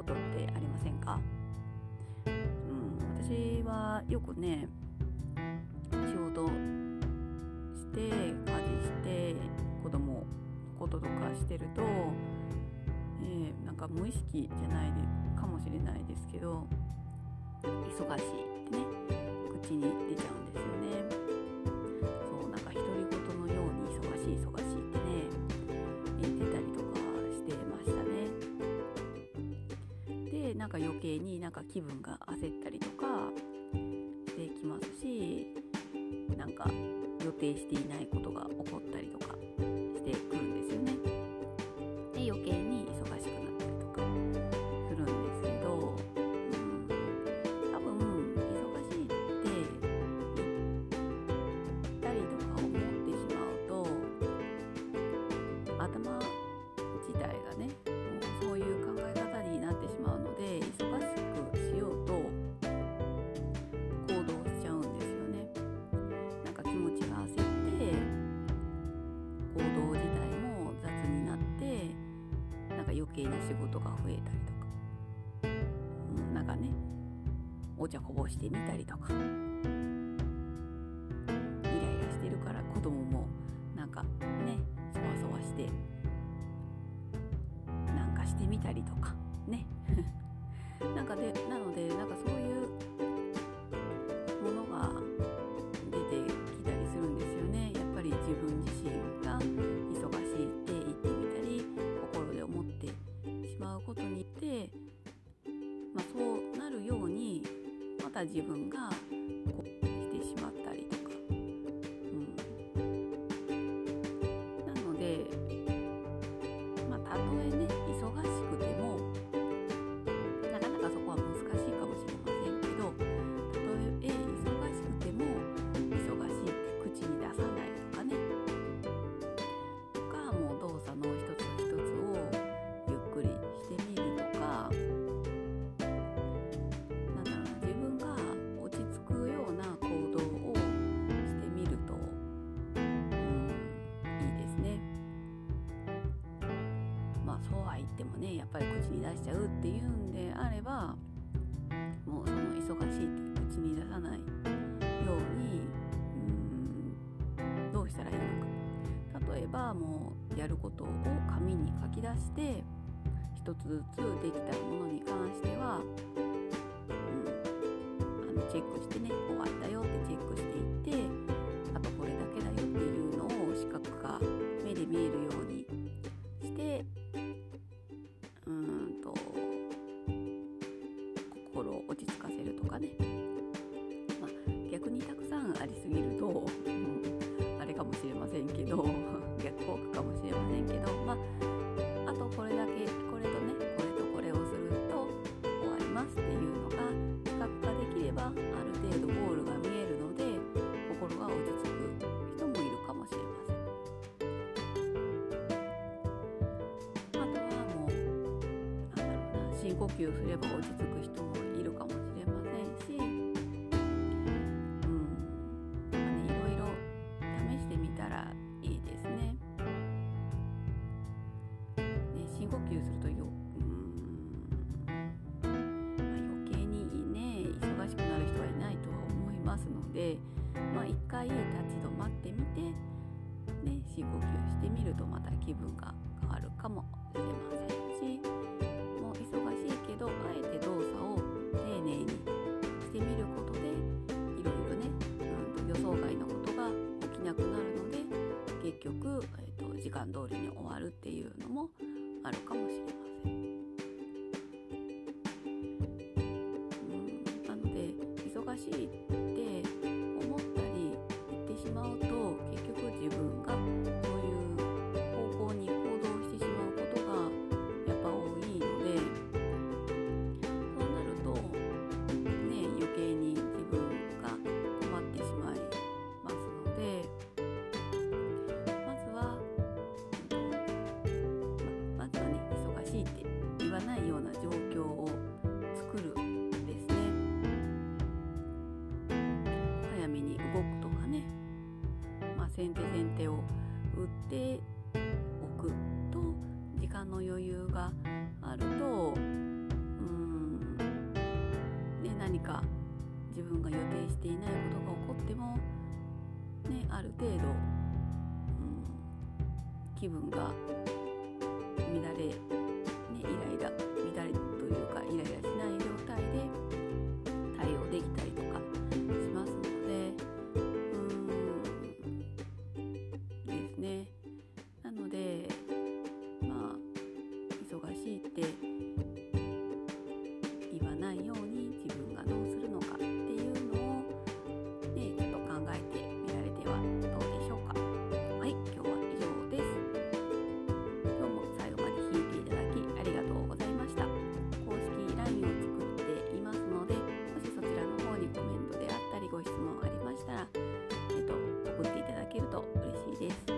ことってありませんか、うん、私はよくね仕事して家事して子供のこととかしてると、えー、なんか無意識じゃないかもしれないですけど忙しいってね口に出ちゃうんですよね。計になんか気分が焦ったりとかできますしなんか予定していないことが起こったりとか。余計な仕事が増えたりとか、うん、なんかねお茶こぼしてみたりとか。イライラしてるから子供もなんかねそわそわしてなんかしてみたりとか。ね。なんかでなのでなんかそういう自分がねやっぱり口に出しちゃうっていうんであればもうその忙しいって口に出さないようにうんどうしたらいいのか。例えばもうやることを紙に書き出して一つずつできたものに関しては、うん、あのチェックしてね終わったよってチェックしていってあとこれだけだよっていうのを視覚化目で見えるように呼吸すれば落ち着く人もいるかもしれませんし、うん、なんかねいろいろ試してみたらいいですね。ね深呼吸するとよ、うんまあ、余計にね忙しくなる人はいないとは思いますので、まあ、一回立ち止まってみて、ね、深呼吸してみるとまた気分が変わるく、えー、と時間通りに終わるっていうのもあるかもしれません。うん、なので忙しい何か自分が予定していないことが起こっても、ね、ある程度、うん、気分が乱れ、ね、イライラ乱れというかイライラしない状態で対応できたりとかしますのでうんですね。なのでたら、え、と送っていただけると嬉しいです。